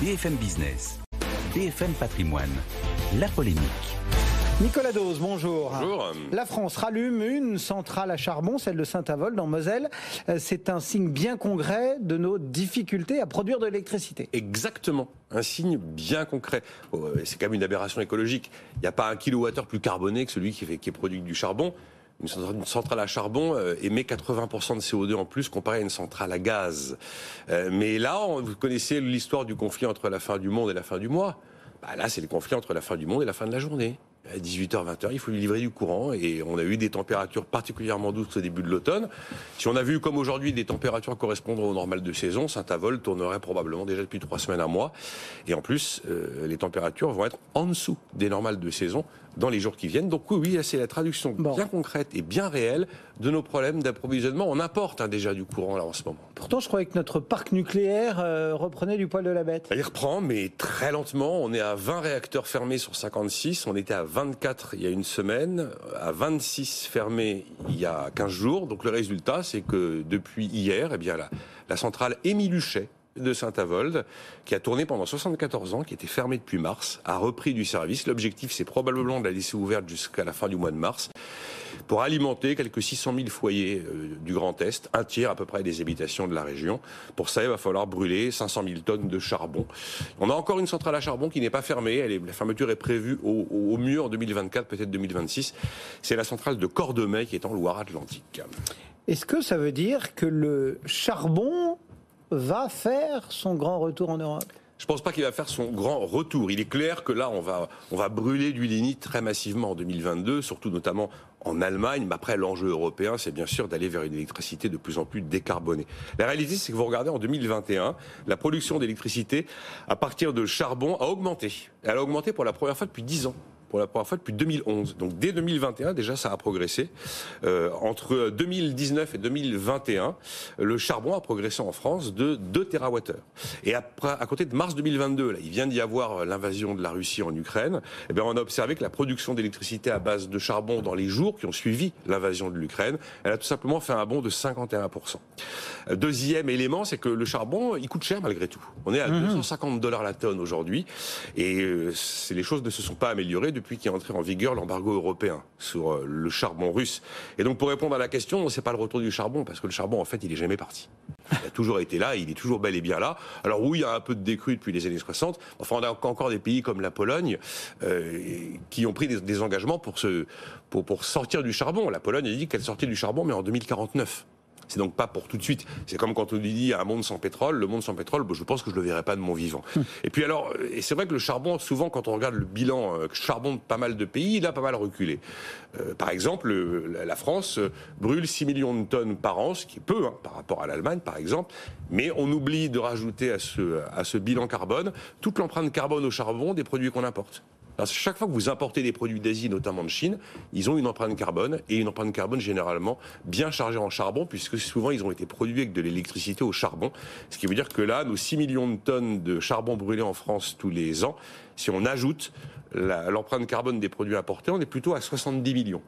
BFM Business, BFM Patrimoine, la polémique. Nicolas Dose, bonjour. Bonjour. La France rallume une centrale à charbon, celle de Saint-Avold en Moselle. Euh, c'est un signe bien concret de nos difficultés à produire de l'électricité. Exactement, un signe bien concret. Oh, euh, C'est quand même une aberration écologique. Il n'y a pas un kilowattheure plus carboné que celui qui, fait- qui est produit avec du charbon. Une centrale, à charbon euh, émet 80% de CO2 en plus comparé à une centrale à gaz. Euh, mais là, vous connaissez l'histoire du conflit entre la fin du monde et la fin du mois. Bah là, c'est le conflit entre la fin du monde et la fin de la journée. À 18h, 20h, il faut lui livrer du courant et on a eu des températures particulièrement douces au début de l'automne. Si on a vu, comme aujourd'hui, des températures correspondant au normal de saison, Saint-Avold tournerait probablement déjà depuis trois semaines, un mois. Et en plus, euh, les températures vont être en dessous des normales de saison dans les jours qui viennent. Donc oui, oui, c'est la traduction Bon. bien concrète et bien réelle de nos problèmes d'approvisionnement. On importe hein, déjà du courant là en ce moment. Pourtant, je croyais que notre parc nucléaire euh, reprenait du poil de la bête. Il reprend, mais très lentement. On est à 20 réacteurs fermés sur 56. On était à 24 il y a une semaine, à 26 fermés il y a 15 jours. Donc le résultat, c'est que depuis hier, eh bien, la, la centrale Émile Huchet de Saint-Avold, qui a tourné pendant 74 ans, qui était fermée depuis mars, a repris du service. L'objectif, c'est probablement de la laisser ouverte jusqu'à la fin du mois de mars pour alimenter quelques 600 000 foyers euh, du Grand Est, un tiers à peu près des habitations de la région. Pour ça, il va falloir brûler 500 000 tonnes de charbon. On a encore une centrale à charbon qui n'est pas fermée. La fermeture est prévue au, au- au mieux en 2024, peut-être 2026. C'est la centrale de Cordemais qui est en Loire-Atlantique. Est-ce que ça veut dire que le charbon va faire son grand retour en Europe? Je pense pas qu'il va faire son grand retour. Il est clair que là, on va, on va brûler du lignite très massivement en 2022, surtout notamment en Allemagne. Mais après, l'enjeu européen, c'est bien sûr d'aller vers une électricité de plus en plus décarbonée. La réalité, c'est que vous regardez en 2021, la production d'électricité à partir de charbon a augmenté. Elle a augmenté pour la première fois depuis 10 ans pour la première fois depuis 2011. Donc dès 2021, déjà, ça a progressé. Euh, entre 2019 et 2021, le charbon a progressé en France de 2 TWh. Et après, à côté de mars 2022, là, il vient d'y avoir l'invasion de la Russie en Ukraine. Eh bien, on a observé que la production d'électricité à base de charbon dans les jours qui ont suivi l'invasion de l'Ukraine, elle a tout simplement fait un bond de 51%. Euh, Deuxième élément, c'est que le charbon, il coûte cher malgré tout. On est à 250 dollars la tonne aujourd'hui, et euh, les choses ne se sont pas améliorées depuis qu'est entré en vigueur l'embargo européen sur euh, le charbon russe. Et donc, pour répondre à la question, c'est pas le retour du charbon, parce que le charbon, en fait, il est jamais parti. Il a toujours été là, il est toujours bel et bien là. Alors oui, il y a un peu de décrue depuis les années 60. Enfin, on a encore des pays comme la Pologne euh, qui ont pris des, engagements pour, se, pour sortir du charbon. La Pologne a dit qu'elle sortait du charbon, mais en 2049. C'est donc pas pour tout de suite. C'est comme quand on dit un monde sans pétrole. Le monde sans pétrole, bon, je pense que je le verrai pas de mon vivant. Et puis alors, euh, et c'est vrai que le charbon, souvent, quand on regarde le bilan euh, charbon de pas mal de pays, il a pas mal reculé. Euh, par exemple, la- France brûle 6 millions de tonnes par an, ce qui est peu hein, par rapport à l'Allemagne, par exemple. Mais on oublie de rajouter à ce, à ce bilan carbone toute l'empreinte carbone au charbon des produits qu'on importe. Chaque fois que vous importez des produits d'Asie, notamment de Chine, ils ont une empreinte carbone et une empreinte carbone généralement bien chargée en charbon, puisque souvent ils ont été produits avec de l'électricité au charbon. Ce qui veut dire que là, nos 6 millions de tonnes de charbon brûlé en France tous les ans, si on ajoute l'empreinte carbone des produits importés, on est plutôt à 70 millions.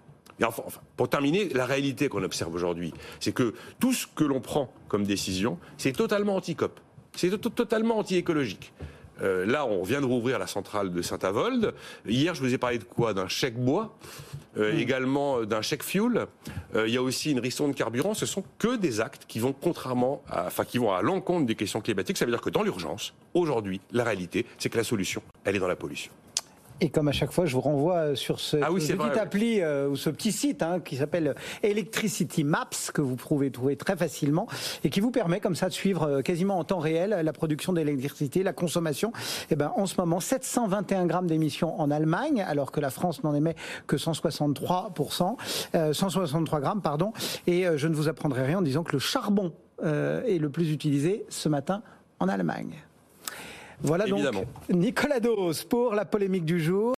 Pour terminer, la réalité qu'on observe aujourd'hui, c'est que tout ce que l'on prend comme décision, c'est totalement anti-COP. C'est to- totalement anti-écologique. Euh, là, on vient de rouvrir la centrale de Saint-Avold. Hier, je vous ai parlé de quoi? D'un chèque bois, euh, également euh, d'un chèque fuel. Euh, il y a aussi une ristourne de carburant. Ce sont que des actes qui vont contrairement, à, enfin, qui vont à l'encontre des questions climatiques. Ça veut dire que dans l'urgence, aujourd'hui, la réalité, c'est que la solution, elle est dans la pollution. Et comme à chaque fois, je vous renvoie euh, sur ce Ah oui, ce c'est petit vrai, oui. appli euh, ou ce petit site hein, qui s'appelle Electricity Maps que vous pouvez trouver très facilement et qui vous permet comme ça de suivre euh, quasiment en temps réel la production d'électricité, la consommation. Et ben en ce moment 721 grammes d'émissions en Allemagne alors que la France n'en émet que 163% euh, 163 grammes pardon. Et euh, je ne vous apprendrai rien en disant que le charbon euh, est le plus utilisé ce matin en Allemagne. Voilà Évidemment. donc Nicolas Dos pour la polémique du jour.